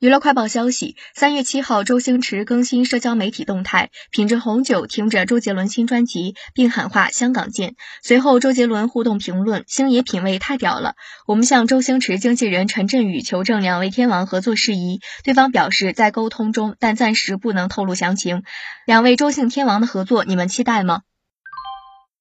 娱乐快报消息三月七号周星驰更新社交媒体动态品着红酒听着周杰伦新专辑并喊话香港见。随后周杰伦互动评论星爷品味太屌了。我们向周星驰经纪人陈振宇求证两位天王合作事宜对方表示在沟通中但暂时不能透露详情。两位周姓天王的合作你们期待吗？